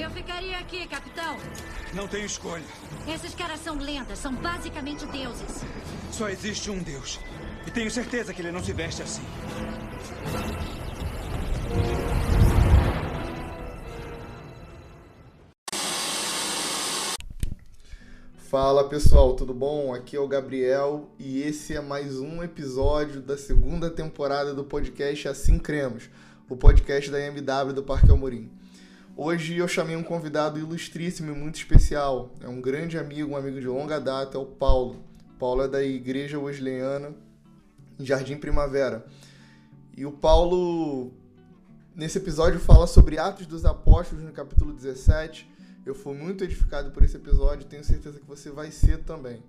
Eu ficaria aqui, capitão. Não tenho escolha. Esses caras são lendas, são basicamente deuses. Só existe um Deus. E tenho certeza que ele não se veste assim. Fala pessoal, tudo bom? Aqui é o Gabriel e esse é mais um episódio da segunda temporada do podcast Assim Cremos, o podcast da MW do Parque Almorim. Hoje eu chamei um convidado ilustríssimo e muito especial. É um grande amigo, um amigo de longa data, é o Paulo. Paulo é da Igreja Wesleyana em Jardim Primavera. E o Paulo, nesse episódio, fala sobre Atos dos Apóstolos, no capítulo 17 eu fui muito edificado por esse episódio, tenho certeza que você vai ser também.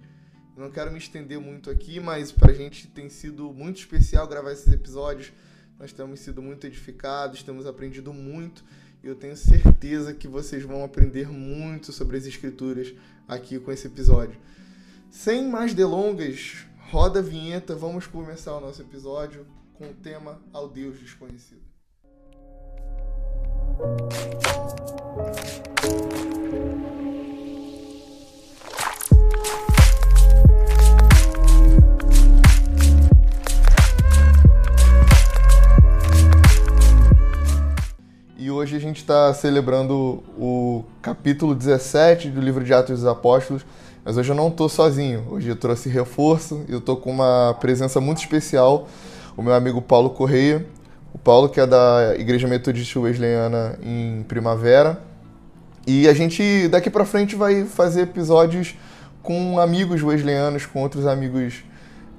Não quero me estender muito aqui, mas para a gente tem sido muito especial gravar esses episódios. Nós temos sido muito edificados, temos aprendido muito eu tenho certeza que vocês vão aprender muito sobre as Escrituras aqui com esse episódio. Sem mais delongas, roda a vinheta, vamos começar o nosso episódio com o tema Ao Deus Desconhecido. Hoje a gente está celebrando o capítulo 17 do livro de Atos dos Apóstolos, mas hoje eu não estou sozinho. Hoje eu trouxe reforço e eu estou com uma presença muito especial, o meu amigo Paulo Correia. O Paulo, que é da Igreja Metodista Wesleyana em Primavera. E a gente, daqui para frente, vai fazer episódios com amigos wesleyanos, com outros amigos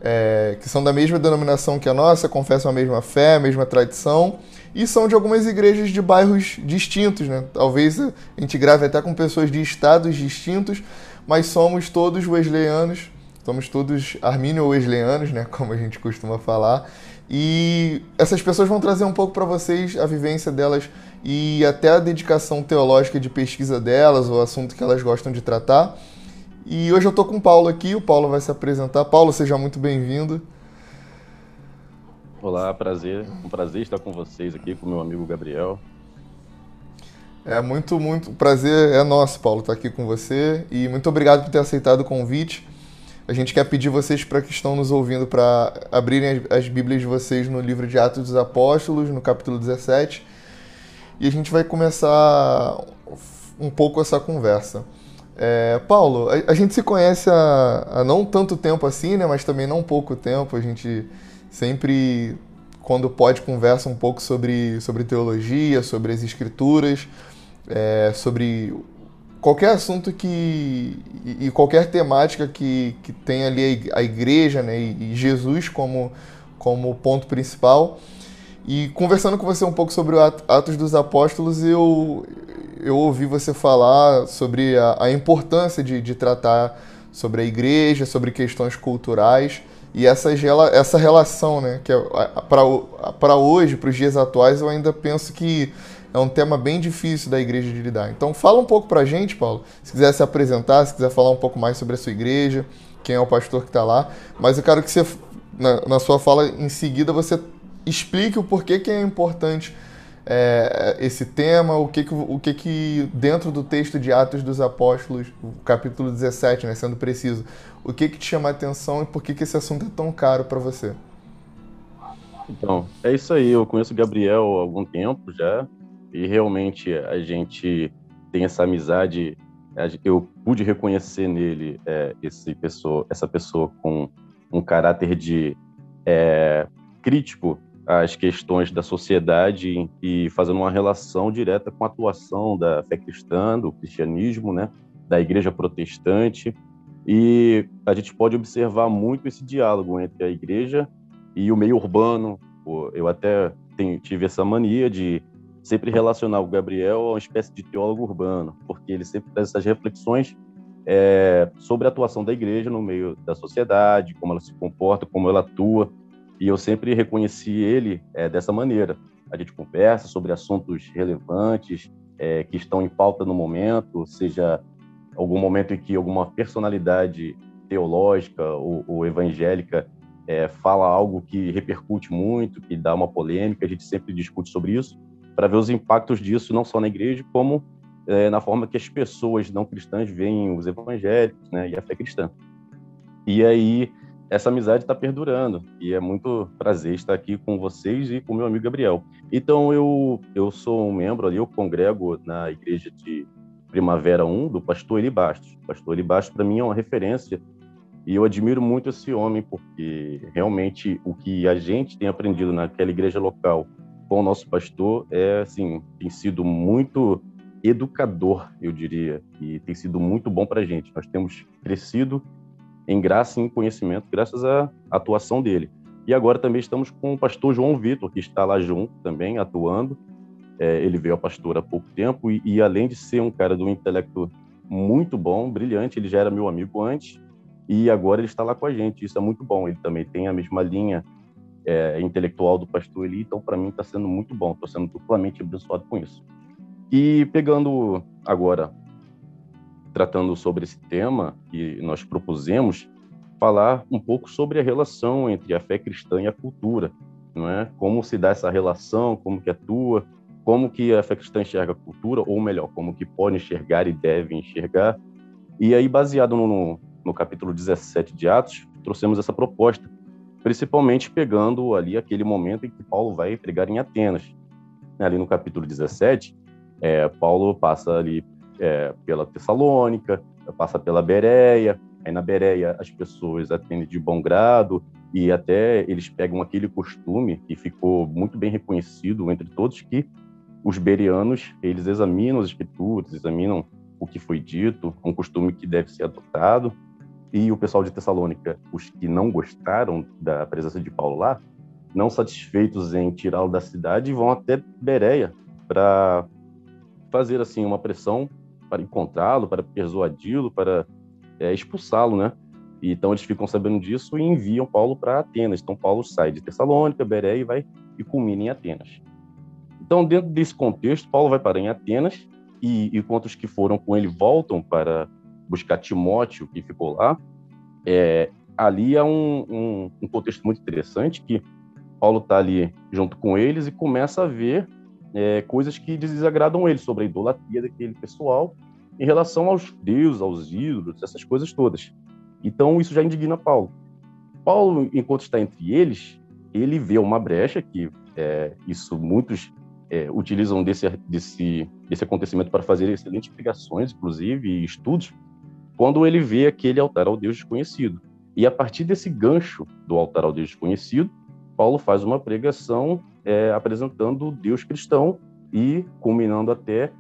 é, que são da mesma denominação que a nossa, confessam a mesma fé, a mesma tradição e são de algumas igrejas de bairros distintos, né? Talvez a gente grave até com pessoas de estados distintos, mas somos todos wesleyanos, somos todos armínio-wesleyanos, né? Como a gente costuma falar. E essas pessoas vão trazer um pouco para vocês a vivência delas e até a dedicação teológica de pesquisa delas, o assunto que elas gostam de tratar. E hoje eu estou com o Paulo aqui, o Paulo vai se apresentar. Paulo, seja muito bem-vindo. Olá, prazer. Um prazer estar com vocês aqui, com meu amigo Gabriel. É muito, muito prazer é nosso, Paulo, estar aqui com você e muito obrigado por ter aceitado o convite. A gente quer pedir vocês para que estão nos ouvindo para abrirem as, as Bíblias de vocês no livro de Atos dos Apóstolos, no capítulo 17. E a gente vai começar um pouco essa conversa. É, Paulo, a, a, gente se conhece há, há, não tanto tempo assim, né? Mas também não pouco tempo. A gente sempre, quando pode, conversa um pouco sobre, sobre teologia, sobre as escrituras, é, sobre qualquer assunto que e, qualquer temática que, que tem ali a igreja, né? E, e Jesus como como ponto principal. E conversando com você um pouco sobre o Atos dos Apóstolos, eu, eu ouvi você falar sobre a, a importância de, de, tratar sobre a igreja, sobre questões culturais e essa, essa relação, né? Que é, para hoje, para os dias atuais, eu ainda penso que é um tema bem difícil da igreja de lidar. Então, fala um pouco para a gente, Paulo. Se quiser se apresentar, se quiser falar um pouco mais sobre a sua igreja, quem é o pastor que está lá. Mas eu quero que você, na, na sua fala em seguida, você explique o porquê que é importante é, esse tema, o que que, o que que dentro do texto de Atos dos Apóstolos, capítulo 17, né, sendo preciso, o que que te chama a atenção e por que que esse assunto é tão caro para você? Então, é isso aí, eu conheço o Gabriel há algum tempo já, e realmente a gente tem essa amizade, eu pude reconhecer nele é, esse pessoa, essa pessoa com um caráter de é, crítico as questões da sociedade e fazendo uma relação direta com a atuação da fé cristã, do cristianismo, né, da igreja protestante. E a gente pode observar muito esse diálogo entre a igreja e o meio urbano. Eu até tive essa mania de sempre relacionar o Gabriel a uma espécie de teólogo urbano, porque ele sempre traz essas reflexões é, sobre a atuação da igreja no meio da sociedade, como ela se comporta, como ela atua e eu sempre reconheci ele é, dessa maneira. A gente conversa sobre assuntos relevantes é, que estão em pauta no momento, seja algum momento em que alguma personalidade teológica ou, ou evangélica é, fala algo que repercute muito, que dá uma polêmica, a gente sempre discute sobre isso, para ver os impactos disso não só na igreja, como é, na forma que as pessoas não cristãs veem os evangélicos né, e a fé cristã. E aí, essa amizade está perdurando e é muito prazer estar aqui com vocês e com meu amigo Gabriel. Então, eu, eu sou um membro ali, eu congrego na igreja de Primavera 1 do pastor Eli Bastos. O pastor Eli Bastos, para mim, é uma referência e eu admiro muito esse homem, porque realmente o que a gente tem aprendido naquela igreja local com o nosso pastor é, assim, tem sido muito educador, eu diria, e tem sido muito bom para a gente. Nós temos crescido em graça e em conhecimento graças à atuação dele. E agora também estamos com o pastor João Vitor, que está lá junto também, atuando. É, ele veio a pastor há pouco tempo e, e, além de ser um cara do intelecto muito bom, brilhante, ele já era meu amigo antes, e agora ele está lá com a gente. Isso é muito bom. Ele também tem a mesma linha é, intelectual do pastor Eli, então para mim está sendo muito bom. Estou sendo duplamente abençoado com isso. E pegando agora, tratando sobre esse tema que nós propusemos, falar um pouco sobre a relação entre a fé cristã e a cultura, não é? Como se dá essa relação, como que atua, como que a fé cristã enxerga a cultura, ou melhor, como que pode enxergar e deve enxergar. E aí, baseado no, no capítulo 17 de Atos, trouxemos essa proposta, principalmente pegando ali aquele momento em que Paulo vai pregar em Atenas. Ali no capítulo 17, é, Paulo passa ali é, pela Tessalônica, passa pela Bereia, aí na Bereia as pessoas atendem de bom grado e até eles pegam aquele costume que ficou muito bem reconhecido entre todos que os bereanos eles examinam as escrituras, examinam o que foi dito, um costume que deve ser adotado. E o pessoal de Tessalônica, os que não gostaram da presença de Paulo lá, não satisfeitos em tirá-lo da cidade, vão até Bereia para fazer assim uma pressão para encontrá-lo, para persuadi-lo, para é, expulsá-lo, né? E, então eles ficam sabendo disso e enviam Paulo para Atenas. Então Paulo sai de Tessalônica, Bereia e vai e culmina em Atenas. Então dentro desse contexto, Paulo vai parar em Atenas e, e quantos que foram com ele voltam para buscar Timóteo, que ficou lá, é, ali é um, um, um, contexto muito interessante que Paulo está ali junto com eles e começa a ver é, coisas que desagradam ele sobre a idolatria daquele pessoal em relação aos deuses, aos ídolos, essas coisas todas. Então isso já indigna Paulo. Paulo, enquanto está entre eles, ele vê uma brecha que é, isso muitos é, utilizam desse, desse, desse acontecimento para fazer excelentes pregações, inclusive, e estudos, quando ele vê aquele altar ao Deus desconhecido. E a partir desse gancho do altar ao Deus desconhecido, Paulo faz uma pregação é, apresentando Deus cristão e culminando até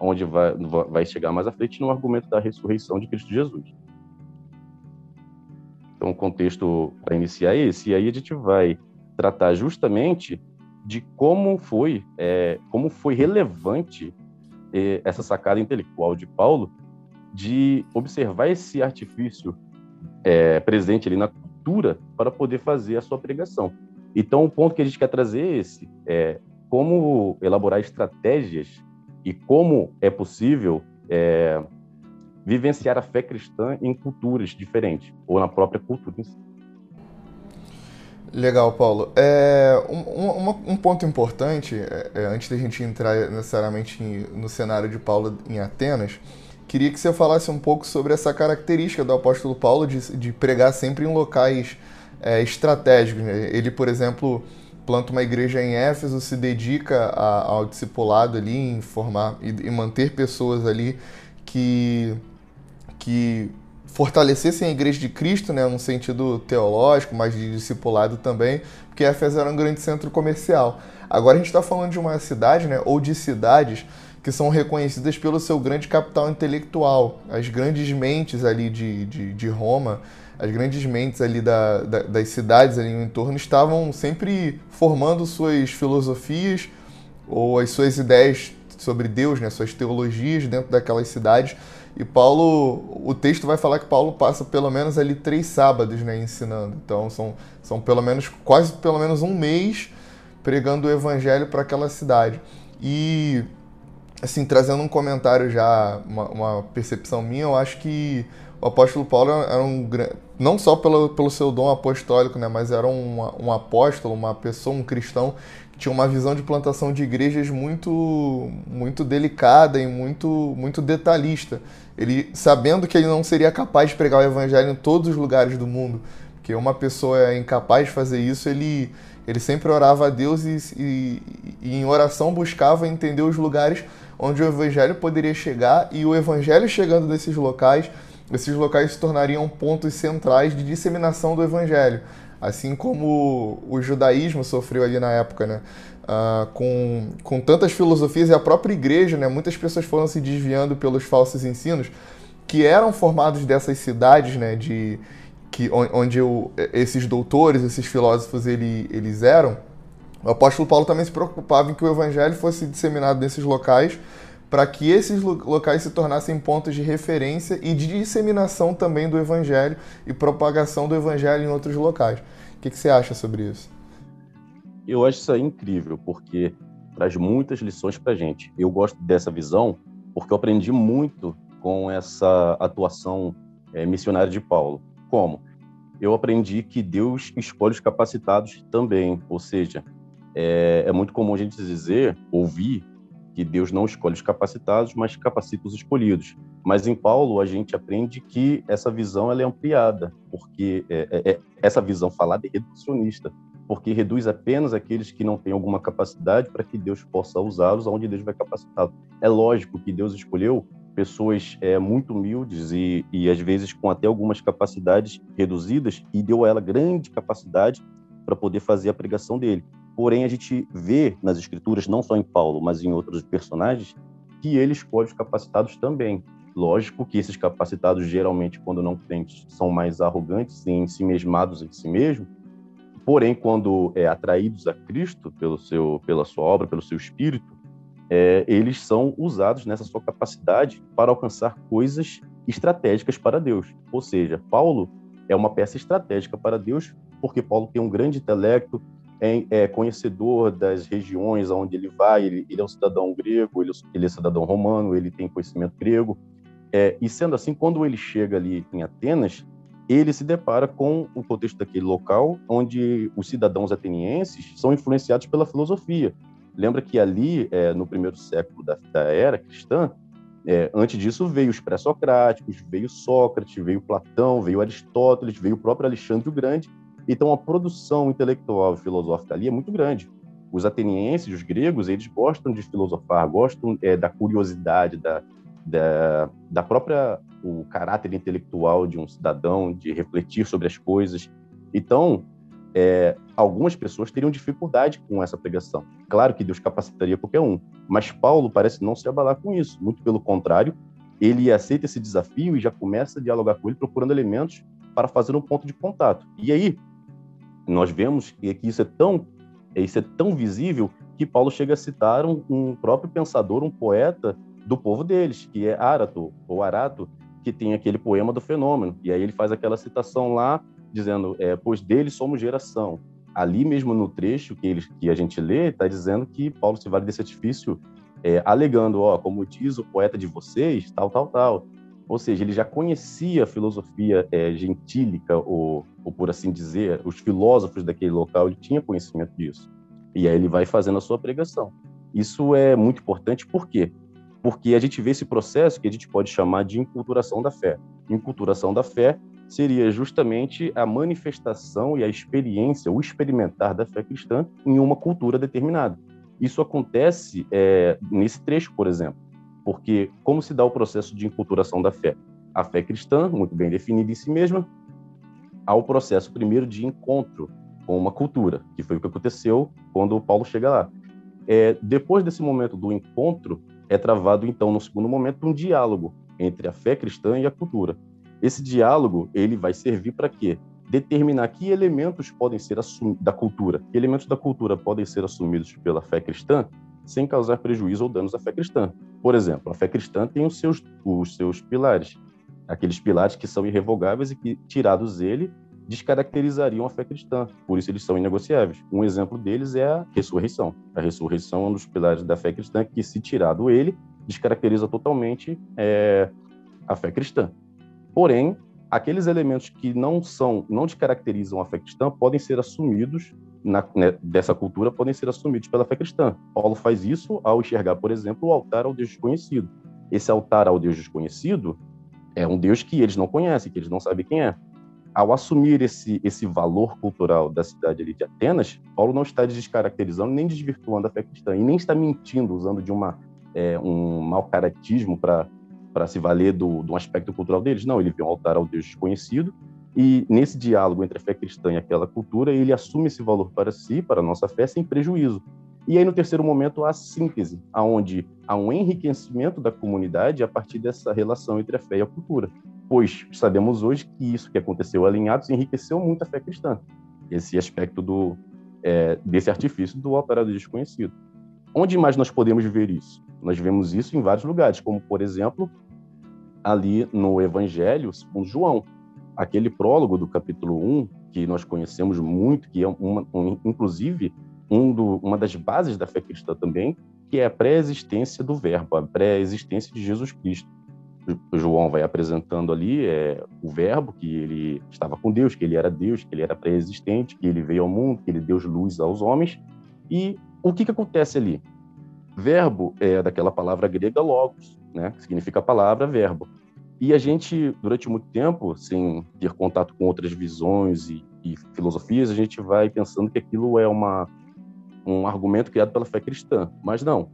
onde vai, vai chegar mais à frente no argumento da ressurreição de Cristo Jesus. Então, o contexto para iniciar é esse. E aí a gente vai tratar justamente de como foi, é, como foi relevante é, essa sacada intelectual de Paulo de observar esse artifício é, presente ali na cultura para poder fazer a sua pregação. Então, o ponto que a gente quer trazer é esse: é como elaborar estratégias e como é possível é, vivenciar a fé cristã em culturas diferentes ou na própria cultura em si. Legal, Paulo. É, um, um, um ponto importante, é, é, antes da gente entrar necessariamente no cenário de Paulo em Atenas, queria que você falasse um pouco sobre essa característica do apóstolo Paulo de, de pregar sempre em locais é, estratégicos. Né? Ele, por exemplo, planta uma igreja em Éfeso, se dedica a, ao discipulado ali, em formar e, e manter pessoas ali que, que fortalecessem a igreja de Cristo, né, num sentido teológico, mas de discipulado também, porque Éfeso era um grande centro comercial. Agora a gente está falando de uma cidade, né, ou de cidades que são reconhecidas pelo seu grande capital intelectual. As grandes mentes ali de, de, de Roma, as grandes mentes ali da, da, das cidades ali no entorno estavam sempre formando suas filosofias ou as suas ideias sobre Deus, né, suas teologias dentro daquelas cidades. E Paulo, o texto vai falar que Paulo passa pelo menos ali três sábados, né, ensinando. Então são, são pelo menos quase pelo menos um mês pregando o evangelho para aquela cidade. E assim, trazendo um comentário já, uma, uma, percepção minha, eu acho que o apóstolo Paulo era um não só pelo, pelo seu dom apostólico, né, mas era um, um apóstolo, uma pessoa, um cristão tinha uma visão de plantação de igrejas muito muito delicada e muito muito detalhista. Ele sabendo que ele não seria capaz de pregar o evangelho em todos os lugares do mundo, porque uma pessoa é incapaz de fazer isso, ele ele sempre orava a Deus e, e, e em oração buscava entender os lugares onde o evangelho poderia chegar e o evangelho chegando nesses locais, esses locais se tornariam pontos centrais de disseminação do evangelho assim como o judaísmo sofreu ali na época, né? Uh, com, com tantas filosofias e a própria igreja, né? Muitas pessoas foram se desviando pelos falsos ensinos que eram formados dessas cidades, né? De que onde esses doutores, esses filósofos, ele, eles eram. O apóstolo Paulo também se preocupava em que o evangelho fosse disseminado nesses locais para que esses locais se tornassem pontos de referência e de disseminação também do Evangelho e propagação do Evangelho em outros locais. O que, que você acha sobre isso? Eu acho isso incrível, porque traz muitas lições para gente. Eu gosto dessa visão porque eu aprendi muito com essa atuação é, missionária de Paulo. Como? Eu aprendi que Deus escolhe os capacitados também, ou seja, é, é muito comum a gente dizer, ouvir que Deus não escolhe os capacitados, mas capacita os escolhidos. Mas em Paulo a gente aprende que essa visão ela é ampliada, porque é, é, é, essa visão falada é reducionista, porque reduz apenas aqueles que não têm alguma capacidade para que Deus possa usá-los aonde Deus vai capacitá-los. É lógico que Deus escolheu pessoas é, muito humildes e, e às vezes com até algumas capacidades reduzidas e deu a ela grande capacidade para poder fazer a pregação dele. Porém, a gente vê nas escrituras, não só em Paulo, mas em outros personagens, que ele escolhe os capacitados também. Lógico que esses capacitados, geralmente, quando não crentes, são mais arrogantes e si mesmados em si mesmo. Porém, quando é, atraídos a Cristo pelo seu, pela sua obra, pelo seu espírito, é, eles são usados nessa sua capacidade para alcançar coisas estratégicas para Deus. Ou seja, Paulo é uma peça estratégica para Deus, porque Paulo tem um grande intelecto, é, é, conhecedor das regiões aonde ele vai, ele, ele é um cidadão grego, ele, ele, é cidadão romano, ele tem conhecimento grego. É, e sendo assim, quando ele chega ali em Atenas, ele se depara com o contexto daquele local, onde os cidadãos atenienses são influenciados pela filosofia. Lembra que ali, é, no primeiro século da, da era cristã, é, antes disso veio os pré-socráticos, veio Sócrates, veio Platão, veio Aristóteles, veio o próprio Alexandre o Grande, então, a produção intelectual e filosófica ali é muito grande. Os atenienses, os gregos, eles gostam de filosofar, gostam é, da curiosidade, da, da, da própria o caráter intelectual de um cidadão, de refletir sobre as coisas. Então, é, algumas pessoas teriam dificuldade com essa pregação. Claro que Deus capacitaria qualquer um, mas Paulo parece não se abalar com isso. Muito pelo contrário, ele aceita esse desafio e já começa a dialogar com ele, procurando elementos para fazer um ponto de contato. E aí, nós vemos que isso é tão isso é tão visível que Paulo chega a citar um, um próprio pensador, um poeta do povo deles, que é Arato ou Arato, que tem aquele poema do fenômeno. E aí ele faz aquela citação lá dizendo, é, pois deles somos geração. Ali mesmo no trecho que, ele, que a gente lê, está dizendo que Paulo se vale desse artifício, é, alegando, ó, como diz o poeta de vocês, tal, tal, tal. Ou seja, ele já conhecia a filosofia é, gentílica, ou, ou, por assim dizer, os filósofos daquele local, ele tinha conhecimento disso. E aí ele vai fazendo a sua pregação. Isso é muito importante, por quê? Porque a gente vê esse processo que a gente pode chamar de inculturação da fé. Inculturação da fé seria justamente a manifestação e a experiência, o experimentar da fé cristã em uma cultura determinada. Isso acontece é, nesse trecho, por exemplo. Porque como se dá o processo de enculturação da fé? A fé cristã, muito bem definida em si mesma, há o processo primeiro de encontro com uma cultura, que foi o que aconteceu quando Paulo chega lá. É, depois desse momento do encontro, é travado então no segundo momento um diálogo entre a fé cristã e a cultura. Esse diálogo ele vai servir para quê? Determinar que elementos podem ser da cultura, que elementos da cultura podem ser assumidos pela fé cristã sem causar prejuízo ou danos à fé cristã. Por exemplo, a fé cristã tem os seus, os seus pilares, aqueles pilares que são irrevogáveis e que, tirados ele, descaracterizariam a fé cristã, por isso eles são inegociáveis. Um exemplo deles é a ressurreição. A ressurreição é um dos pilares da fé cristã que, se tirado ele, descaracteriza totalmente é, a fé cristã. Porém, aqueles elementos que não são, não descaracterizam a fé cristã podem ser assumidos na, né, dessa cultura podem ser assumidos pela fé cristã. Paulo faz isso ao enxergar, por exemplo, o altar ao Deus desconhecido. Esse altar ao Deus desconhecido é um Deus que eles não conhecem, que eles não sabem quem é. Ao assumir esse, esse valor cultural da cidade de Atenas, Paulo não está descaracterizando nem desvirtuando a fé cristã e nem está mentindo, usando de uma, é, um mau caratismo para se valer do, do aspecto cultural deles. Não, ele vê um altar ao Deus desconhecido e nesse diálogo entre a fé cristã e aquela cultura, ele assume esse valor para si, para a nossa fé, sem prejuízo. E aí, no terceiro momento, há a síntese, aonde há um enriquecimento da comunidade a partir dessa relação entre a fé e a cultura. Pois sabemos hoje que isso que aconteceu alinhados enriqueceu muito a fé cristã. Esse aspecto do, é, desse artifício do altar do desconhecido. Onde mais nós podemos ver isso? Nós vemos isso em vários lugares, como, por exemplo, ali no Evangelho segundo João, aquele prólogo do capítulo 1, que nós conhecemos muito, que é uma, um, inclusive um do, uma das bases da fé cristã também, que é a pré-existência do Verbo, a pré-existência de Jesus Cristo. O João vai apresentando ali é, o Verbo, que ele estava com Deus, que ele era Deus, que ele era pré-existente, que ele veio ao mundo, que ele deu luz aos homens. E o que, que acontece ali? Verbo é daquela palavra grega logos, né? que significa palavra, verbo. E a gente, durante muito tempo, sem ter contato com outras visões e, e filosofias, a gente vai pensando que aquilo é uma, um argumento criado pela fé cristã. Mas não.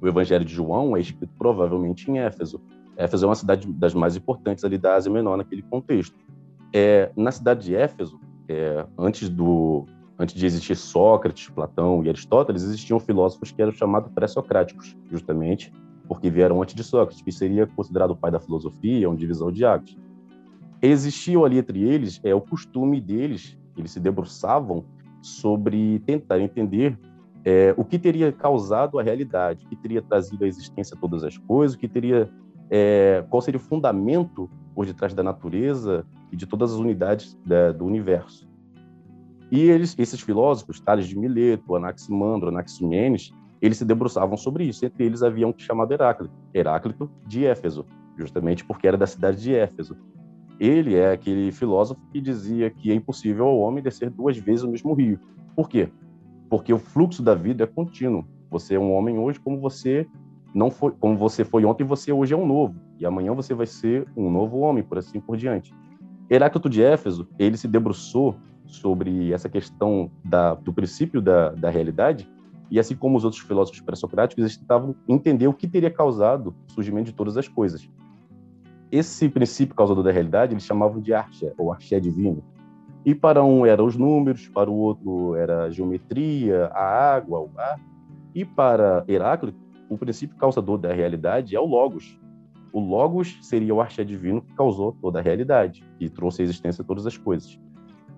O Evangelho de João é escrito provavelmente em Éfeso. Éfeso é uma cidade das mais importantes ali da Ásia Menor naquele contexto. É, na cidade de Éfeso, é, antes do antes de existir Sócrates, Platão e Aristóteles, existiam filósofos que eram chamados pré-socráticos, justamente porque vieram antes de Sócrates, que seria considerado o pai da filosofia, um divisor de águas. Existia ali entre eles é o costume deles, eles se debruçavam sobre tentar entender é, o que teria causado a realidade, o que teria trazido à existência todas as coisas, o que teria, é, qual seria o fundamento por detrás da natureza e de todas as unidades da, do universo. E eles, esses filósofos, Tales de Mileto, Anaximandro, Anaximenes, eles se debruçavam sobre isso. Entre eles havia um chamado Heráclito, Heráclito de Éfeso, justamente porque era da cidade de Éfeso. Ele é aquele filósofo que dizia que é impossível ao homem descer duas vezes o mesmo rio. Por quê? Porque o fluxo da vida é contínuo. Você é um homem hoje como você não foi, como você foi ontem, você hoje é um novo. E amanhã você vai ser um novo homem, por assim por diante. Heráclito de Éfeso, ele se debruçou sobre essa questão da, do princípio da, da realidade e assim como os outros filósofos pré-socráticos, eles tentavam entender o que teria causado o surgimento de todas as coisas. Esse princípio causador da realidade eles chamavam de arché, ou arché divino. E para um eram os números, para o outro era a geometria, a água, o ar. E para Heráclito, o princípio causador da realidade é o logos. O logos seria o arché divino que causou toda a realidade, que trouxe à existência todas as coisas.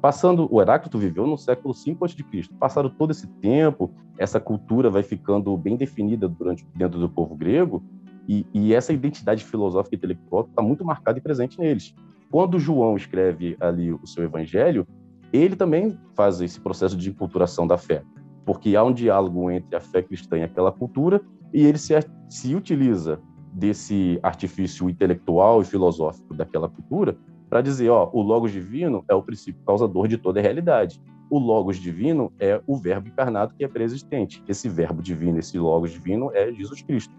Passando, o Heráclito viveu no século V a.C. Passado todo esse tempo, essa cultura vai ficando bem definida durante, dentro do povo grego, e, e essa identidade filosófica e intelectual está muito marcada e presente neles. Quando João escreve ali o seu evangelho, ele também faz esse processo de enculturação da fé, porque há um diálogo entre a fé cristã e aquela cultura, e ele se, se utiliza desse artifício intelectual e filosófico daquela cultura para dizer, ó, o logos divino é o princípio causador de toda a realidade. O logos divino é o verbo encarnado que é preexistente. Esse verbo divino, esse logos divino é Jesus Cristo.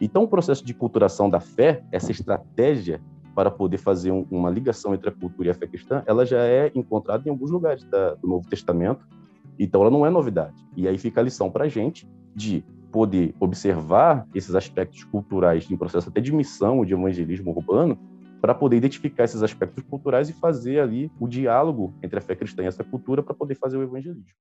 Então, o processo de culturação da fé, essa estratégia para poder fazer um, uma ligação entre a cultura e a fé cristã, ela já é encontrada em alguns lugares da, do Novo Testamento. Então, ela não é novidade. E aí fica a lição para a gente de poder observar esses aspectos culturais em processo até de missão, de evangelismo urbano, para poder identificar esses aspectos culturais e fazer ali o diálogo entre a fé cristã e essa cultura para poder fazer o evangelismo.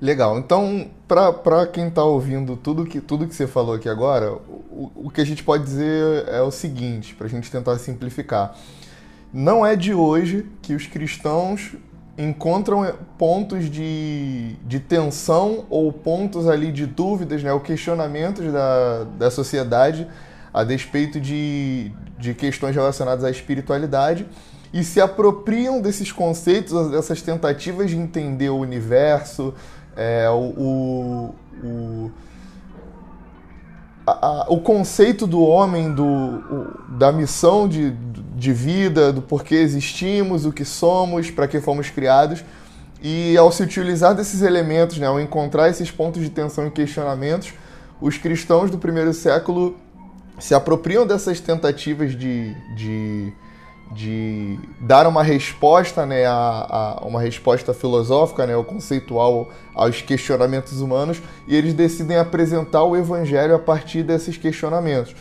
Legal. Então, para quem está ouvindo tudo que, tudo que você falou aqui agora, o, o que a gente pode dizer é o seguinte, para a gente tentar simplificar. Não é de hoje que os cristãos encontram pontos de, de tensão ou pontos ali de dúvidas, né, ou questionamentos da, da sociedade a despeito de, de questões relacionadas à espiritualidade e se apropriam desses conceitos, dessas tentativas de entender o universo, é, o, o, a, o conceito do homem, do, o, da missão de, de vida, do porquê existimos, o que somos, para que fomos criados. E ao se utilizar desses elementos, né, ao encontrar esses pontos de tensão e questionamentos, os cristãos do primeiro século se apropriam dessas tentativas de, de, de dar uma resposta, né, a, a, uma resposta filosófica, né, ou conceitual aos questionamentos humanos, e eles decidem apresentar o evangelho a partir desses questionamentos.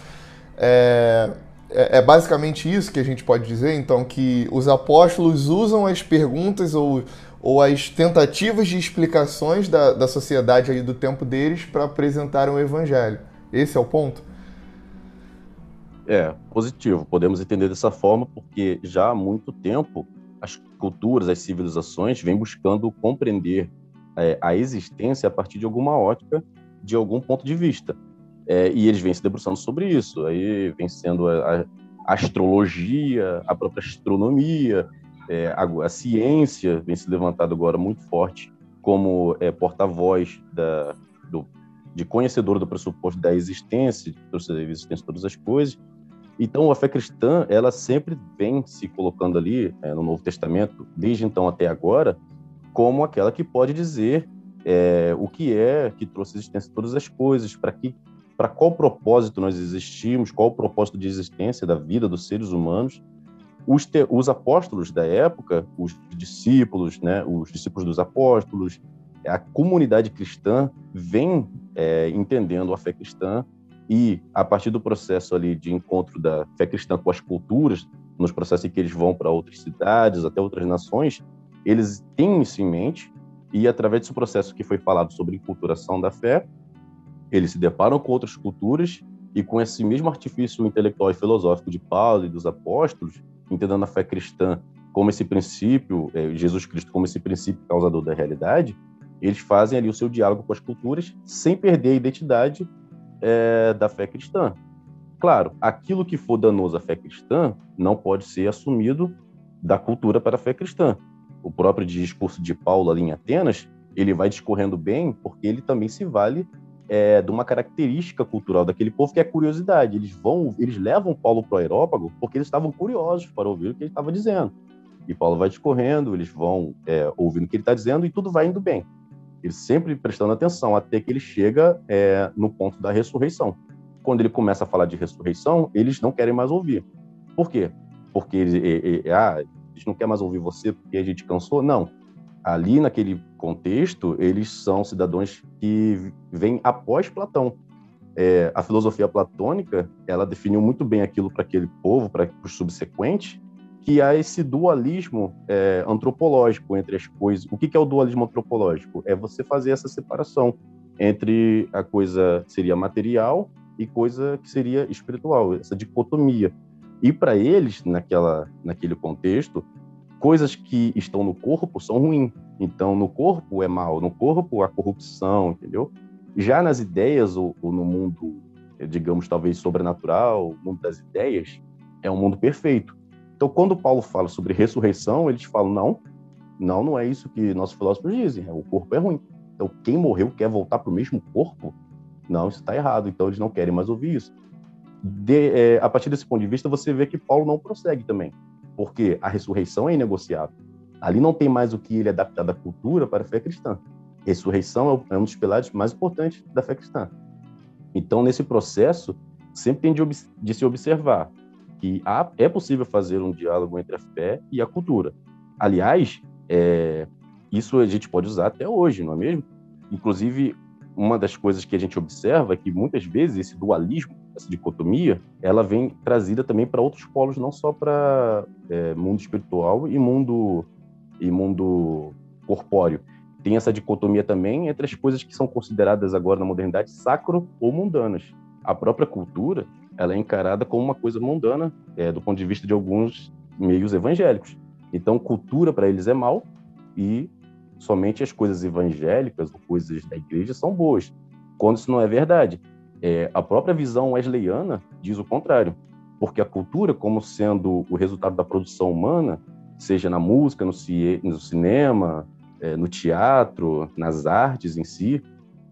É, é, é basicamente isso que a gente pode dizer, então, que os apóstolos usam as perguntas ou, ou as tentativas de explicações da, da sociedade ali do tempo deles para apresentar o evangelho. Esse é o ponto? É, positivo. Podemos entender dessa forma porque já há muito tempo as culturas, as civilizações vêm buscando compreender é, a existência a partir de alguma ótica, de algum ponto de vista. É, e eles vêm se debruçando sobre isso. Aí vem sendo a, a astrologia, a própria astronomia, é, a, a, ciência vem se levantando agora muito forte como é, porta-voz da, do, de conhecedor do pressuposto da existência, de a existência de todas as coisas, então, a fé cristã, ela sempre vem se colocando ali é, no Novo Testamento, desde então até agora, como aquela que pode dizer é, o que é que trouxe existência de todas as coisas, para que, para qual propósito nós existimos, qual o propósito de existência da vida dos seres humanos. Os, te, os apóstolos da época, os discípulos, né, os discípulos dos apóstolos, a comunidade cristã vem é, entendendo a fé cristã e a partir do processo ali de encontro da fé cristã com as culturas, nos processos em que eles vão para outras cidades, até outras nações, eles têm isso em mente. E através desse processo que foi falado sobre enculturação da fé, eles se deparam com outras culturas e com esse mesmo artifício intelectual e filosófico de Paulo e dos apóstolos, entendendo a fé cristã como esse princípio, é, Jesus Cristo como esse princípio causador da realidade, eles fazem ali o seu diálogo com as culturas sem perder a identidade é, da fé cristã. Claro, aquilo que for danoso à fé cristã não pode ser assumido da cultura para a fé cristã. O próprio discurso de Paulo ali em Atenas, ele vai discorrendo bem porque ele também se vale é, de uma característica cultural daquele povo que é a curiosidade. Eles vão, eles levam Paulo para o aerópago porque eles estavam curiosos para ouvir o que ele estava dizendo. E Paulo vai discorrendo, eles vão é, ouvindo o que ele está dizendo e tudo vai indo bem. Ele sempre prestando atenção até que ele chega é, no ponto da ressurreição. Quando ele começa a falar de ressurreição, eles não querem mais ouvir. Por quê? Porque eles, é, é, ah, não quer mais ouvir você porque a gente cansou? Não. Ali, naquele contexto, eles são cidadãos que vêm após Platão. É, a filosofia platônica, ela definiu muito bem aquilo para aquele povo, para os subsequentes, que há esse dualismo é, antropológico entre as coisas. O que, que é o dualismo antropológico? É você fazer essa separação entre a coisa que seria material e coisa que seria espiritual, essa dicotomia. E para eles, naquela, naquele contexto, coisas que estão no corpo são ruins. Então, no corpo é mal, no corpo a corrupção, entendeu? Já nas ideias, ou, ou no mundo, digamos, talvez sobrenatural, o mundo das ideias, é um mundo perfeito. Então, quando Paulo fala sobre ressurreição, eles falam: não, não, não é isso que nossos filósofos dizem, o corpo é ruim. Então, quem morreu quer voltar para o mesmo corpo? Não, isso está errado. Então, eles não querem mais ouvir isso. De, é, a partir desse ponto de vista, você vê que Paulo não prossegue também, porque a ressurreição é inegociável. Ali não tem mais o que ele adaptar da cultura para a fé cristã. Ressurreição é um dos pilares mais importantes da fé cristã. Então, nesse processo, sempre tem de, de se observar que há, é possível fazer um diálogo entre a fé e a cultura. Aliás, é, isso a gente pode usar até hoje, não é mesmo? Inclusive, uma das coisas que a gente observa é que muitas vezes esse dualismo, essa dicotomia, ela vem trazida também para outros polos, não só para é, mundo espiritual e mundo e mundo corpóreo. Tem essa dicotomia também entre as coisas que são consideradas agora na modernidade sacro ou mundanas. A própria cultura ela é encarada como uma coisa mundana é, do ponto de vista de alguns meios evangélicos. Então, cultura para eles é mal e somente as coisas evangélicas ou coisas da igreja são boas, quando isso não é verdade. É, a própria visão wesleyana diz o contrário. porque a cultura, como sendo o resultado da produção humana, seja na música, no, ci no cinema, é, no teatro, nas artes em si,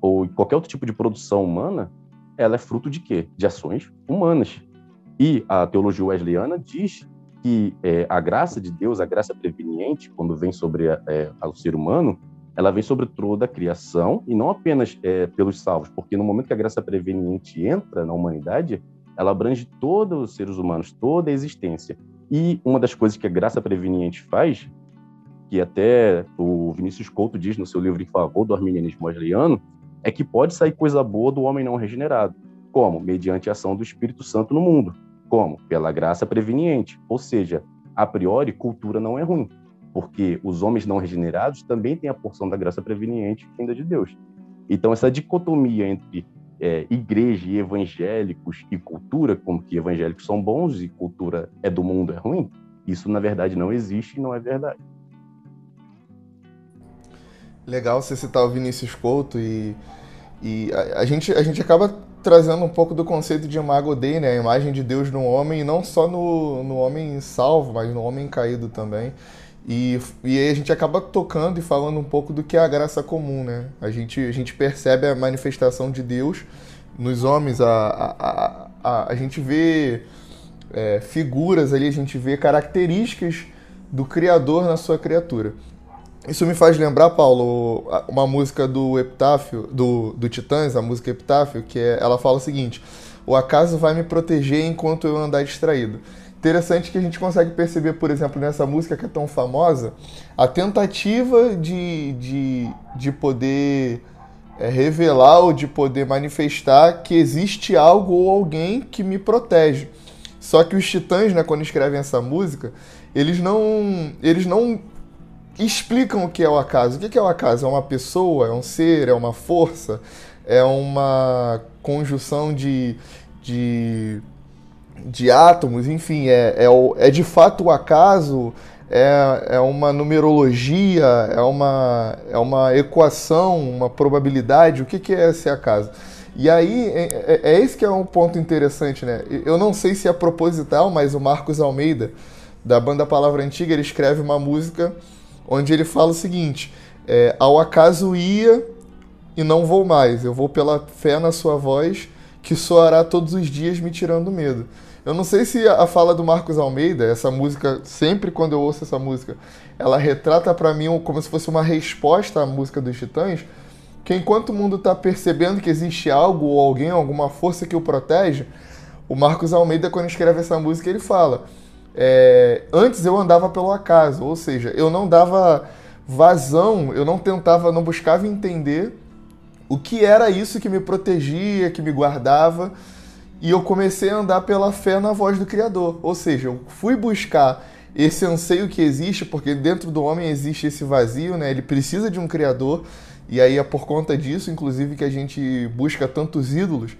ou em qualquer outro tipo de produção humana, ela é fruto de quê? De ações humanas. E a teologia wesleyana diz que é, a graça de Deus, a graça preveniente, quando vem sobre é, o ser humano, ela vem sobre toda a criação e não apenas é, pelos salvos, porque no momento que a graça preveniente entra na humanidade, ela abrange todos os seres humanos, toda a existência. E uma das coisas que a graça preveniente faz, que até o Vinícius Couto diz no seu livro em favor do arminianismo wesleyano, é que pode sair coisa boa do homem não regenerado. Como? Mediante a ação do Espírito Santo no mundo. Como? Pela graça preveniente. Ou seja, a priori, cultura não é ruim porque os homens não regenerados também têm a porção da graça preveniente vinda de Deus. Então, essa dicotomia entre é, igreja e evangélicos e cultura, como que evangélicos são bons e cultura é do mundo, é ruim, isso na verdade não existe e não é verdade. Legal você citar o Vinícius Couto e, e a, a, gente, a gente acaba trazendo um pouco do conceito de Imago Dei, né? A imagem de Deus no homem, e não só no, no homem salvo, mas no homem caído também. E, e aí a gente acaba tocando e falando um pouco do que é a graça comum, né? A gente, a gente percebe a manifestação de Deus nos homens, a, a, a, a gente vê é, figuras ali, a gente vê características do Criador na sua criatura. Isso me faz lembrar, Paulo, uma música do Epitáfio, do, do Titãs, a música Epitáfio, que é, ela fala o seguinte: O acaso vai me proteger enquanto eu andar distraído. Interessante que a gente consegue perceber, por exemplo, nessa música que é tão famosa, a tentativa de, de, de poder é, revelar ou de poder manifestar que existe algo ou alguém que me protege. Só que os titãs, né, quando escrevem essa música, eles não, eles não explicam o que é o acaso. O que é o acaso? É uma pessoa? É um ser? É uma força? É uma conjunção de, de de átomos, enfim, é, é, é de fato o acaso, é, é uma numerologia, é uma, é uma equação, uma probabilidade, o que, que é esse acaso? E aí, é, é, é esse que é um ponto interessante, né? Eu não sei se é proposital, mas o Marcos Almeida, da banda Palavra Antiga, ele escreve uma música onde ele fala o seguinte: é, Ao acaso ia e não vou mais, eu vou pela fé na sua voz, que soará todos os dias me tirando medo. Eu não sei se a fala do Marcos Almeida, essa música, sempre quando eu ouço essa música, ela retrata para mim como se fosse uma resposta à música dos Titãs, que enquanto o mundo está percebendo que existe algo ou alguém, alguma força que o protege, o Marcos Almeida, quando escreve essa música, ele fala: é, Antes eu andava pelo acaso, ou seja, eu não dava vazão, eu não tentava, não buscava entender o que era isso que me protegia, que me guardava e eu comecei a andar pela fé na voz do Criador. Ou seja, eu fui buscar esse anseio que existe, porque dentro do homem existe esse vazio, né? Ele precisa de um Criador, e aí é por conta disso, inclusive, que a gente busca tantos ídolos,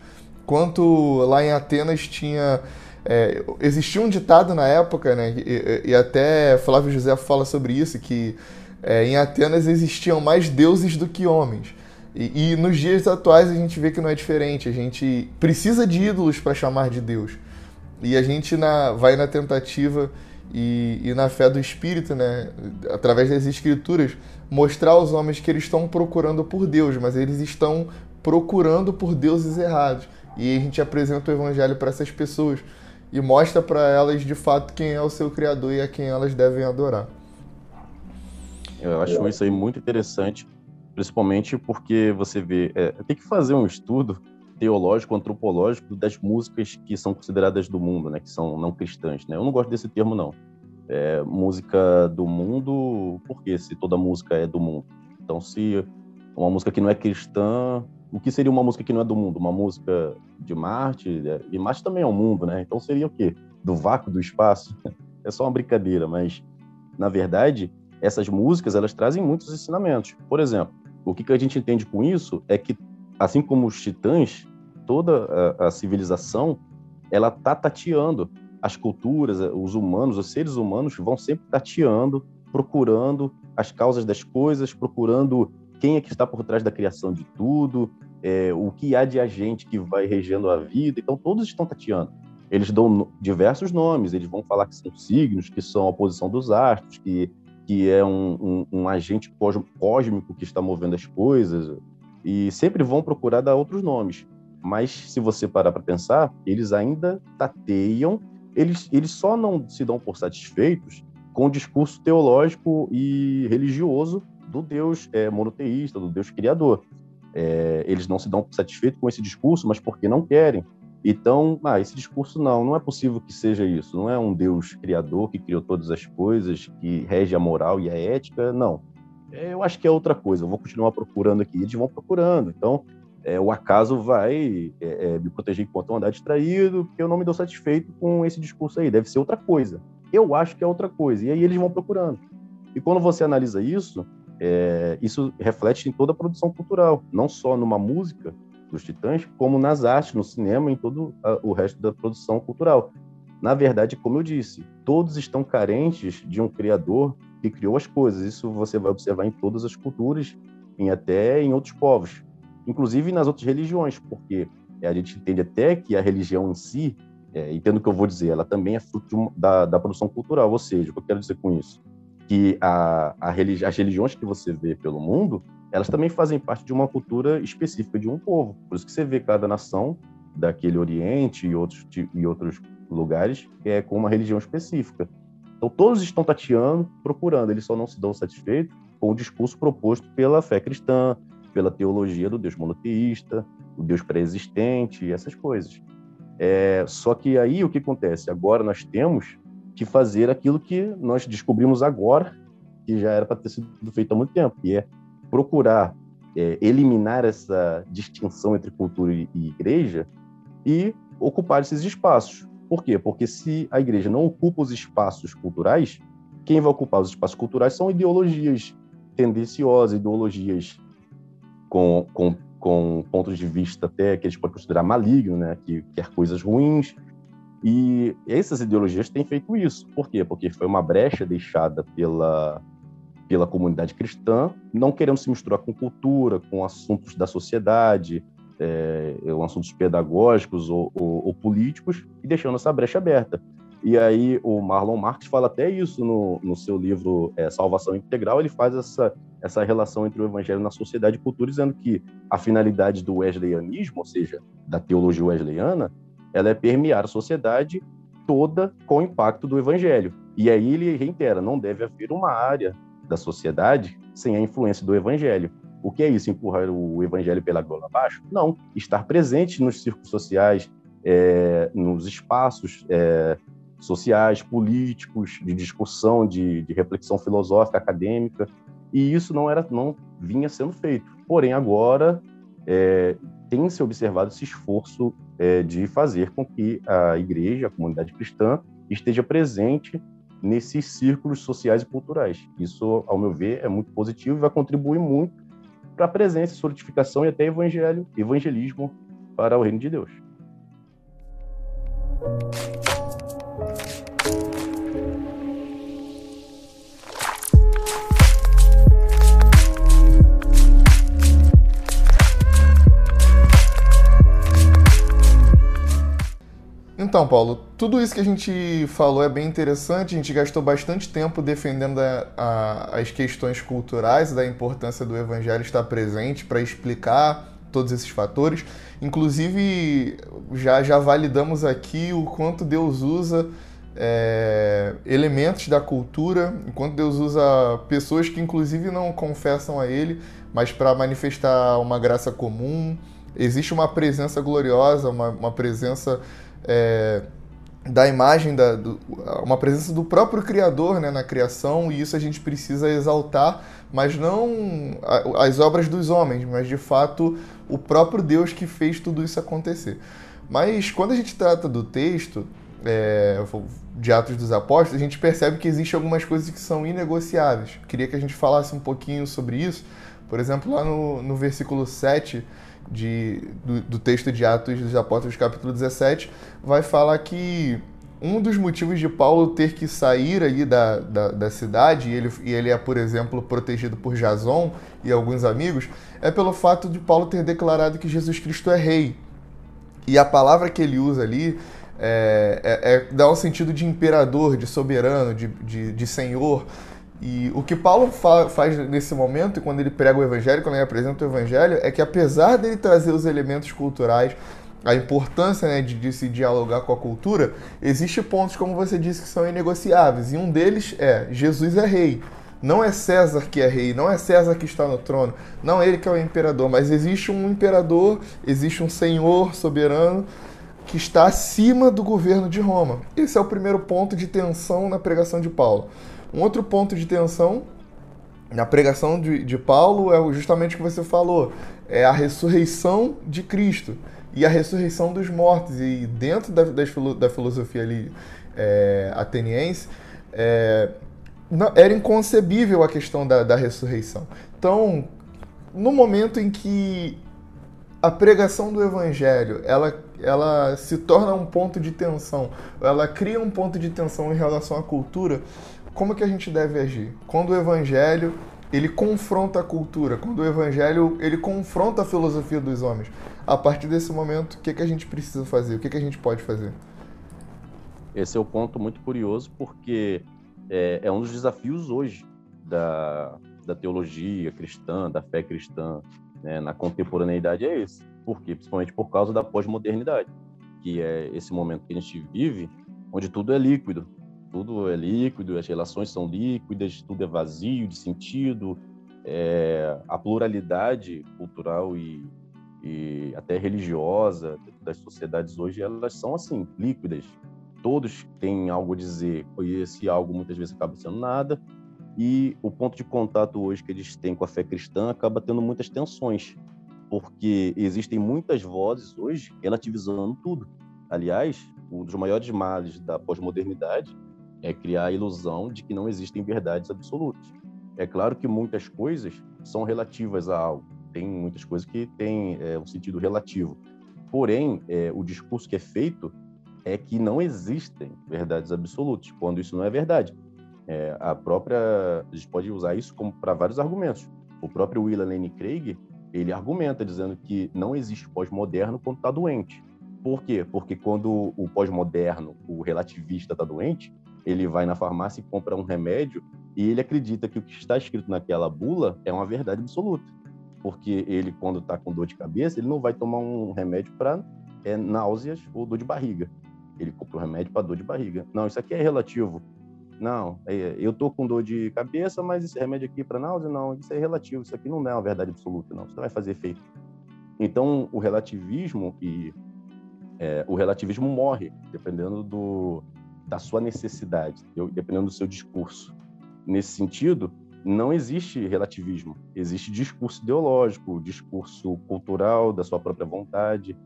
quanto lá em Atenas tinha. É, existia um ditado na época, né? E, e, até Flávio José fala sobre isso, que é, em Atenas existiam mais deuses do que homens. E, e, nos dias atuais a gente vê que não é diferente. A gente precisa de ídolos para chamar de Deus. E a gente na, vai na tentativa e, e, na fé do Espírito, né, através das Escrituras, mostrar aos homens que eles estão procurando por Deus, mas eles estão procurando por deuses errados. E a gente apresenta o Evangelho para essas pessoas e mostra para elas de fato quem é o seu Criador e a quem elas devem adorar. Eu acho isso aí muito interessante principalmente porque você vê, é, tem que fazer um estudo teológico, antropológico das músicas que são consideradas do mundo, né, que são não cristãs, né? Eu não gosto desse termo não. É, música do mundo, porque se toda música é do mundo. Então, se uma música que não é cristã, o que seria uma música que não é do mundo? Uma música de Marte, e Marte também é um mundo, né? Então seria o quê? Do vácuo do espaço? É só uma brincadeira, mas na verdade, essas músicas, elas trazem muitos ensinamentos. Por exemplo, o que, que a gente entende com isso é que, assim como os titãs, toda a, a civilização ela está tateando as culturas, os humanos, os seres humanos vão sempre tateando, procurando as causas das coisas, procurando quem é que está por trás da criação de tudo, é, o que há de agente que vai regendo a vida. Então, todos estão tateando. Eles dão, diversos nomes. Eles vão falar que são signos, que são a oposição dos astros, que, que é um, um, um agente cósmico que está movendo as coisas, e sempre vão procurar dar outros nomes. Mas se você parar para pensar, eles ainda tateiam, eles, eles só não se dão por satisfeitos com o discurso teológico e religioso do Deus é, monoteísta, do Deus criador. É, eles não se dão satisfeitos com esse discurso, mas porque não querem. Então, ah, esse discurso não, não é possível que seja isso. Não é um Deus criador que criou todas as coisas, que rege a moral e a ética. Não. É, eu acho que é outra coisa. Eu vou continuar procurando aqui. Eles vão procurando. Então, é, o acaso vai é, é, me proteger enquanto eu andar distraído, porque eu não me dou satisfeito com esse discurso aí. Deve ser outra coisa. Eu acho que é outra coisa. E aí eles vão procurando. E quando você analisa isso, é, isso reflete em toda a produção cultural, não só numa música dos Titãs, como nas artes, no cinema, em todo a, o resto da produção cultural. Na verdade, como eu disse, todos estão carentes de um criador que criou as coisas. Isso você vai observar em todas as culturas, em até em outros povos, inclusive nas outras religiões, porque a gente entende até que a religião em si, é, entendo o que eu vou dizer, ela também é fruto uma, da, da produção cultural. Ou seja, o que eu quero dizer com isso? Que a, a religi as religiões que você vê pelo mundo, elas também fazem parte de uma cultura específica de um povo. Por isso que você vê cada nação daquele Oriente e outros, e outros lugares é com uma religião específica. Então todos estão tateando, procurando, eles só não se dão satisfeitos com o discurso proposto pela fé cristã, pela teologia do Deus monoteísta, o Deus pré-existente, essas coisas. É, só que aí o que acontece? Agora nós temos de fazer aquilo que nós descobrimos agora, que já era para ter sido feito há muito tempo, que é procurar é, eliminar essa distinção entre cultura e, e igreja e ocupar esses espaços. Por quê? Porque se a igreja não ocupa os espaços culturais, quem vai ocupar os espaços culturais são ideologias tendenciosas, ideologias com, com, com pontos de vista até que a gente pode considerar maligno, né? que quer coisas ruins, e essas ideologias têm feito isso. Por quê? Porque foi uma brecha deixada pela, pela comunidade cristã, não querendo se misturar com cultura, com assuntos da sociedade, é, assuntos pedagógicos ou, ou, ou, políticos, e deixando essa brecha aberta. E aí o Marlon Marx fala até isso no, no seu livro é, Salvação Integral, ele faz essa, essa relação entre o evangelho na sociedade e cultura, dizendo que a finalidade do wesleyanismo, ou seja, da teologia wesleyana, ela é permear a sociedade toda com o impacto do evangelho. E aí ele reitera, não deve haver uma área da sociedade sem a influência do evangelho. O que é isso, empurrar o evangelho pela gola abaixo? Não, estar presente nos círculos sociais, é, nos espaços é, sociais, políticos, de discussão, de, de, reflexão filosófica, acadêmica, e isso não era, não vinha sendo feito. Porém, agora é, tem se observado esse esforço é, de fazer com que a igreja, a comunidade cristã, esteja presente nesses círculos sociais e culturais. Isso, ao meu ver, é muito positivo e vai contribuir muito para a presença, solidificação e até evangelho, evangelismo para o reino de Deus. Então, Paulo, tudo isso que a gente falou é bem interessante. A gente gastou bastante tempo defendendo a, a, as questões culturais da importância do evangelho estar presente para explicar todos esses fatores. Inclusive, já, já validamos aqui o quanto Deus usa é, elementos da cultura, enquanto Deus usa pessoas que, inclusive, não confessam a Ele, mas para manifestar uma graça comum. Existe uma presença gloriosa, uma, uma presença é, da imagem, da, do, uma presença do próprio Criador né, na criação, e isso a gente precisa exaltar, mas não as obras dos homens, mas de fato o próprio Deus que fez tudo isso acontecer. Mas quando a gente trata do texto é, de Atos dos Apóstolos, a gente percebe que existem algumas coisas que são inegociáveis. Queria que a gente falasse um pouquinho sobre isso. Por exemplo, lá no, no versículo 7 de, do, do texto de Atos dos Apóstolos, capítulo 17, vai falar que um dos motivos de Paulo ter que sair aí da, da, da, cidade, e ele, e ele é, por exemplo, protegido por Jason e alguns amigos, é pelo fato de Paulo ter declarado que Jesus Cristo é rei. E a palavra que ele usa ali é, é, é, dá um sentido de imperador, de soberano, de, de, de senhor. E o que Paulo fa faz nesse momento, quando ele prega o evangelho, quando ele apresenta o evangelho, é que apesar dele trazer os elementos culturais, a importância né, de, de, se dialogar com a cultura, existem pontos, como você disse, que são inegociáveis. E um deles é: Jesus é rei. Não é César que é rei, não é César que está no trono, não é ele que é o imperador, mas existe um imperador, existe um senhor soberano que está acima do governo de Roma. Esse é o primeiro ponto de tensão na pregação de Paulo. Um outro ponto de tensão na pregação de, de Paulo é justamente o que você falou: é a ressurreição de Cristo e a ressurreição dos mortos. E dentro da, da filosofia ali é, ateniense, é, não, era inconcebível a questão da, da ressurreição. Então, no momento em que a pregação do evangelho ela, ela se torna um ponto de tensão, ela cria um ponto de tensão em relação à cultura, como que a gente deve agir? Quando o evangelho ele confronta a cultura, quando o evangelho ele confronta a filosofia dos homens. A partir desse momento, o que, que a gente precisa fazer? O que, que a gente pode fazer? Esse é o ponto muito curioso, porque é, é um dos desafios hoje da, da teologia cristã, da fé cristã né, na contemporaneidade é esse. Por quê? Principalmente por causa da pós-modernidade, que é esse momento que a gente vive, onde tudo é líquido, tudo é líquido, as relações são líquidas, tudo é vazio de sentido, é, a pluralidade cultural e, e até religiosa das sociedades hoje, elas são assim, líquidas. Todos têm algo a dizer, e esse algo muitas vezes acaba sendo nada, e o ponto de contato hoje que eles têm com a fé cristã acaba tendo muitas tensões, porque existem muitas vozes hoje relativizando tudo. Aliás, um dos maiores males da pós-modernidade é criar a ilusão de que não existem verdades absolutas. É claro que muitas coisas são relativas a algo, tem muitas coisas que têm é, um sentido relativo. Porém, é, o discurso que é feito é que não existem verdades absolutas, quando isso não é verdade. É, a própria a gente pode usar isso como para vários argumentos. O próprio William Lane Craig ele argumenta dizendo que não existe pós-moderno quando está doente. Por quê? Porque quando o pós-moderno, o relativista está doente, ele vai na farmácia e compra um remédio e ele acredita que o que está escrito naquela bula é uma verdade absoluta. Porque ele, quando está com dor de cabeça, ele não vai tomar um remédio para é, náuseas ou dor de barriga. Ele compra um remédio para dor de barriga. Não, isso aqui é relativo. Não, é, eu tô com dor de cabeça, mas esse remédio aqui para náusea, não, isso é relativo. Isso aqui não é uma verdade absoluta, não. Isso não vai fazer efeito. Então, o relativismo e é, o relativismo morre dependendo do, da sua necessidade, dependendo do seu discurso. Nesse sentido, não existe relativismo, existe discurso ideológico, discurso cultural da sua própria vontade.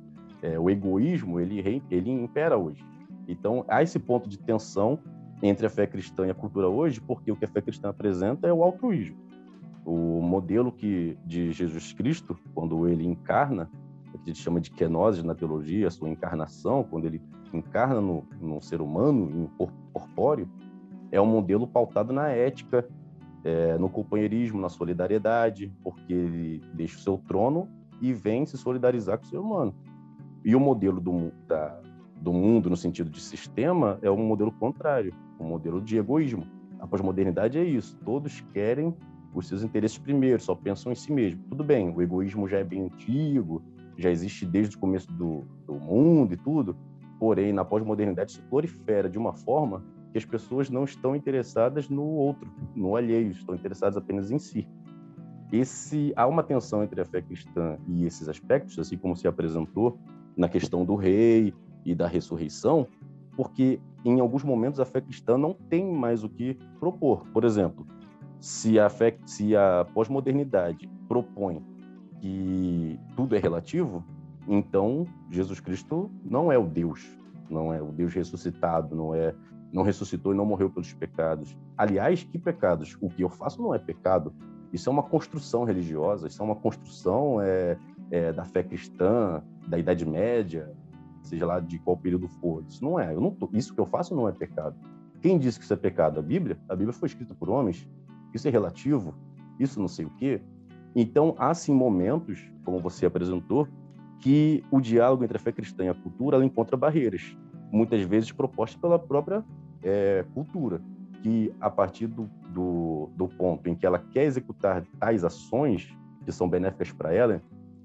É, o egoísmo ele ele impera hoje. Então há esse ponto de tensão entre a fé cristã e a cultura hoje, porque o que a fé cristã apresenta é o altruísmo. O modelo que de Jesus Cristo, quando ele encarna, que a gente chama de kenosis na teologia, a sua encarnação, quando ele encarna no, no ser humano, em corpo corpóreo, é um modelo pautado na ética, é, no companheirismo, na solidariedade, porque ele deixa o seu trono e vem se solidarizar com o ser humano. E o modelo do, da, do mundo, no sentido de sistema, é um modelo contrário, um modelo de egoísmo. A pós-modernidade é isso, todos querem os seus interesses primeiro, só pensam em si mesmo. Tudo bem, o egoísmo já é bem antigo, já existe desde o começo do, do mundo e tudo, Porém, na pós-modernidade, isso prolifera de uma forma que as pessoas não estão interessadas no outro, no alheio, estão interessadas apenas em si. Esse, há uma tensão entre a fé cristã e esses aspectos, assim como se apresentou na questão do rei e da ressurreição, porque em alguns momentos a fé cristã não tem mais o que propor. Por exemplo, se a fé, se a pós-modernidade propõe que tudo é relativo, então, Jesus Cristo não é o Deus, não é o Deus ressuscitado, não é não ressuscitou e não morreu pelos pecados. Aliás, que pecados? O que eu faço não é pecado. Isso é uma construção religiosa, isso é uma construção é, é, da fé cristã, da Idade Média, seja lá de qual período for. Isso não é. Eu não tô, isso que eu faço não é pecado. Quem disse que isso é pecado? A Bíblia? A Bíblia foi escrita por homens. Isso é relativo. Isso não sei o quê. Então, há sim momentos, como você apresentou, que o diálogo entre a fé cristã e a cultura ela encontra barreiras. muitas vezes propostas pela própria é, cultura, que a partir do, do, do ponto em que ela quer executar tais ações que são benéficas para ela,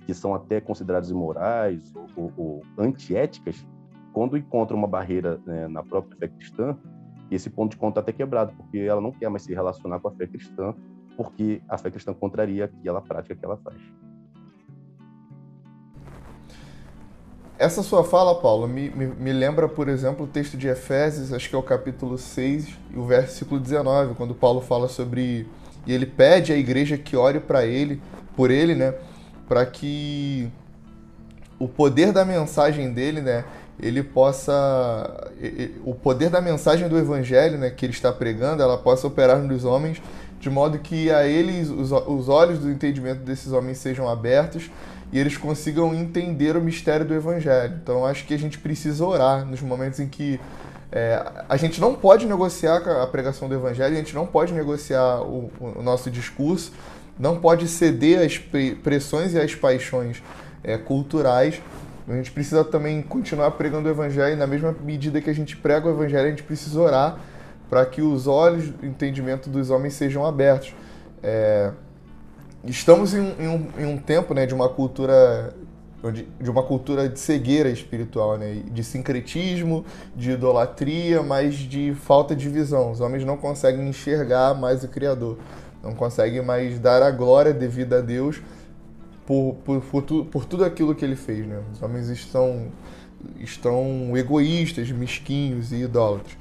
que são até consideradas imorais ou, ou, antiéticas, quando encontra uma barreira né, na própria fé cristã, esse ponto de contato é quebrado, porque ela não quer mais se relacionar com a fé cristã, porque a fé cristã contraria aquela prática que ela faz. Essa sua fala, Paulo, me, me, me, lembra, por exemplo, o texto de Efésios, acho que é o capítulo 6 e o versículo 19, quando Paulo fala sobre. E ele pede à igreja que ore para ele, por ele, né? Para que o poder da mensagem dele, né? Ele possa. O poder da mensagem do evangelho, né? Que ele está pregando, ela possa operar nos homens, de modo que a eles, os, os olhos do entendimento desses homens sejam abertos e eles consigam entender o mistério do Evangelho. Então, acho que a gente precisa orar nos momentos em que é, a gente não pode negociar a pregação do Evangelho, a gente não pode negociar o, o nosso discurso, não pode ceder às pressões e às paixões é, culturais. A gente precisa também continuar pregando o Evangelho e, na mesma medida que a gente prega o Evangelho, a gente precisa orar para que os olhos do entendimento dos homens sejam abertos. É, estamos em, em, um, em um, tempo né, de uma cultura de uma cultura de cegueira espiritual, né? de sincretismo, de idolatria, mas de falta de visão. Os homens não conseguem enxergar mais o Criador, não conseguem mais dar a glória devida a Deus por, por, por, tu, por tudo aquilo que ele fez. Né? Os homens estão, estão egoístas, mesquinhos e idólatras.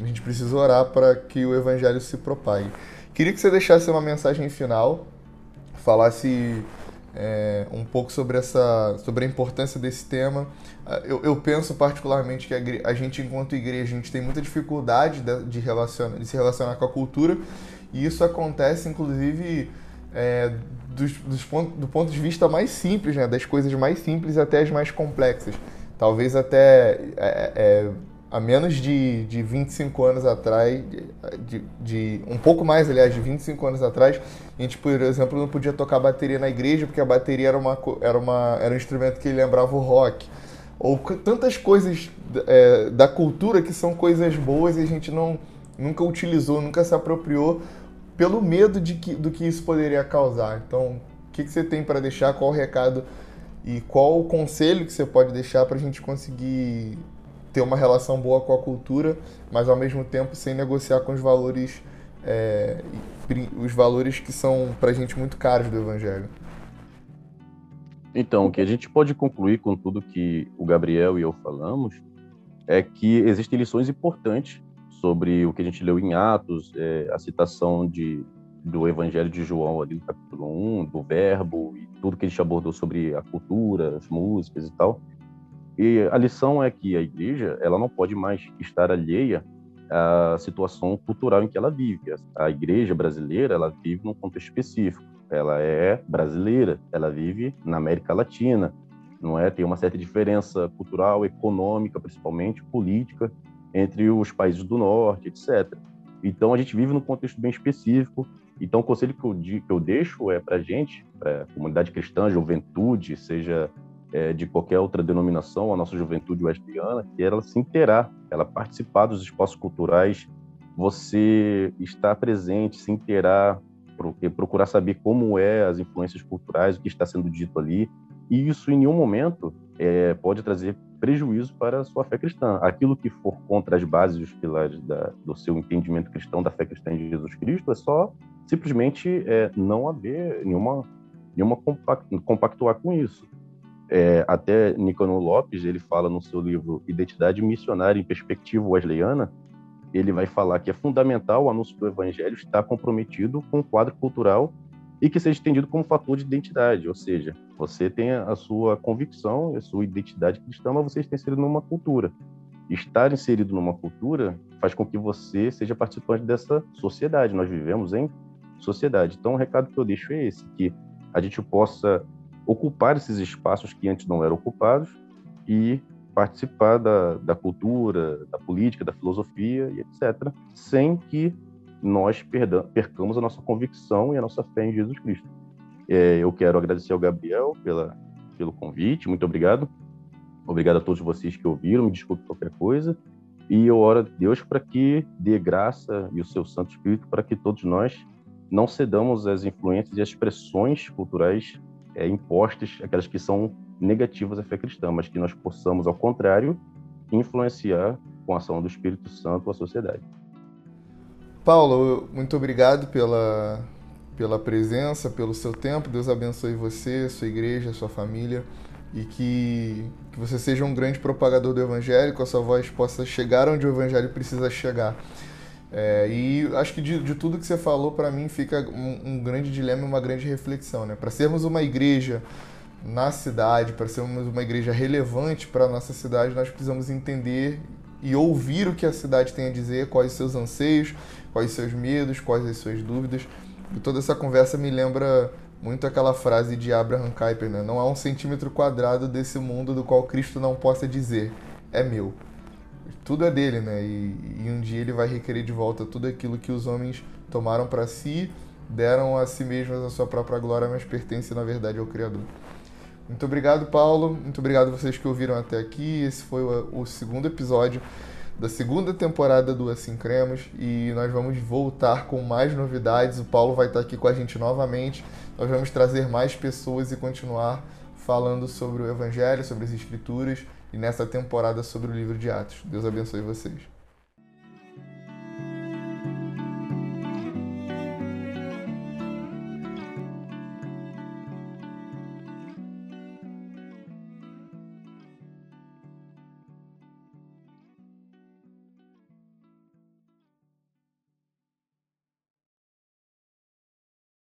A gente precisa orar para que o evangelho se propague. Queria que você deixasse uma mensagem final falasse é, um pouco sobre, essa, sobre a importância desse tema. Ah, eu, eu penso particularmente que a, a, gente, enquanto igreja, a gente tem muita dificuldade de, de, de se relacionar com a cultura, e isso acontece, inclusive, é, dos, dos ponto, do ponto de vista mais simples, né? das coisas mais simples até as mais complexas. Talvez até é, é há menos de, de 25 anos atrás, de, de, um pouco mais, aliás, de 25 anos atrás, a gente, por exemplo, não podia tocar bateria na igreja porque a bateria era, uma, era, uma, era um instrumento que lembrava o rock. Ou tantas coisas é, da cultura que são coisas boas e a gente não, nunca utilizou, nunca se apropriou pelo medo de que, do que isso poderia causar. Então, o que, que você tem para deixar? Qual o recado e qual o conselho que você pode deixar para a gente conseguir ter uma relação boa com a cultura, mas ao mesmo tempo sem negociar com os valores, é, os valores que são para a gente muito caros do Evangelho. Então, o que a gente pode concluir com tudo que o Gabriel e eu falamos é que existem lições importantes sobre o que a gente leu em Atos, é, a citação de, do Evangelho de João ali no capítulo 1, do verbo e tudo que a gente abordou sobre a cultura, as músicas e tal. E a lição é que a igreja ela não pode mais estar alheia à situação cultural em que ela vive. A igreja brasileira ela vive num contexto específico. Ela é brasileira, ela vive na América Latina, não é? Tem uma certa diferença cultural, econômica, principalmente política, entre os países do norte, etc. Então a gente vive num contexto bem específico. Então o conselho que eu, que eu deixo é para gente, para a comunidade cristã, juventude, seja é, de qualquer outra denominação, a nossa juventude wesleyana, que ela se inteirar, ela participar dos espaços culturais, você estar presente, se inteirar, procurar saber como é as influências culturais, o que está sendo dito ali, e isso em nenhum momento é, pode trazer prejuízo para a sua fé cristã. Aquilo que for contra as bases e os pilares da, do seu entendimento cristão, da fé cristã em Jesus Cristo, é só simplesmente é, não haver nenhuma, nenhuma compactuar com isso. É, até Nicanor Lopes, ele fala no seu livro Identidade Missionária em Perspectiva Wesleyana, ele vai falar que é fundamental o anúncio do evangelho estar comprometido com o quadro cultural e que seja entendido como fator de identidade, ou seja, você tem a sua convicção, a sua identidade cristã, mas você está inserido numa cultura. Estar inserido numa cultura faz com que você seja participante dessa sociedade. Nós vivemos em sociedade. Então, o recado que eu deixo é esse, que a gente possa ocupar esses espaços que antes não eram ocupados e participar da, da cultura, da política, da filosofia e etc., sem que nós percamos a nossa convicção e a nossa fé em Jesus Cristo. É, eu quero agradecer ao Gabriel pela, pelo convite, muito obrigado. Obrigado a todos vocês que ouviram, me desculpe qualquer coisa. E eu oro a Deus para que dê graça e o seu Santo Espírito para que todos nós não cedamos às influências e às pressões culturais é, impostas, aquelas que são negativas à fé cristã, mas que nós possamos, ao contrário, influenciar com a ação do Espírito Santo a sociedade. Paulo, muito obrigado pela, pela presença, pelo seu tempo. Deus abençoe você, sua igreja, sua família e que, que você seja um grande propagador do Evangelho, que a sua voz possa chegar onde o Evangelho precisa chegar. É, e acho que de, de, tudo que você falou, para mim, fica um, um, grande dilema e uma grande reflexão. Né? Para sermos uma igreja na cidade, para sermos uma igreja relevante para a nossa cidade, nós precisamos entender e ouvir o que a cidade tem a dizer, quais os seus anseios, quais os seus medos, quais as suas dúvidas. E toda essa conversa me lembra muito aquela frase de Abraham Kuyper, né? Não há um centímetro quadrado desse mundo do qual Cristo não possa dizer, é meu. Tudo é dele, né? E, e um dia ele vai requerer de volta tudo aquilo que os homens tomaram para si, deram a si mesmos a sua própria glória, mas pertence na verdade ao Criador. Muito obrigado, Paulo. Muito obrigado a vocês que ouviram até aqui. Esse foi o, o segundo episódio da segunda temporada do Assim Cremos e nós vamos voltar com mais novidades. O Paulo vai estar aqui com a gente novamente. Nós vamos trazer mais pessoas e continuar falando sobre o Evangelho, sobre as Escrituras e nessa temporada sobre o livro de Atos. Deus abençoe vocês.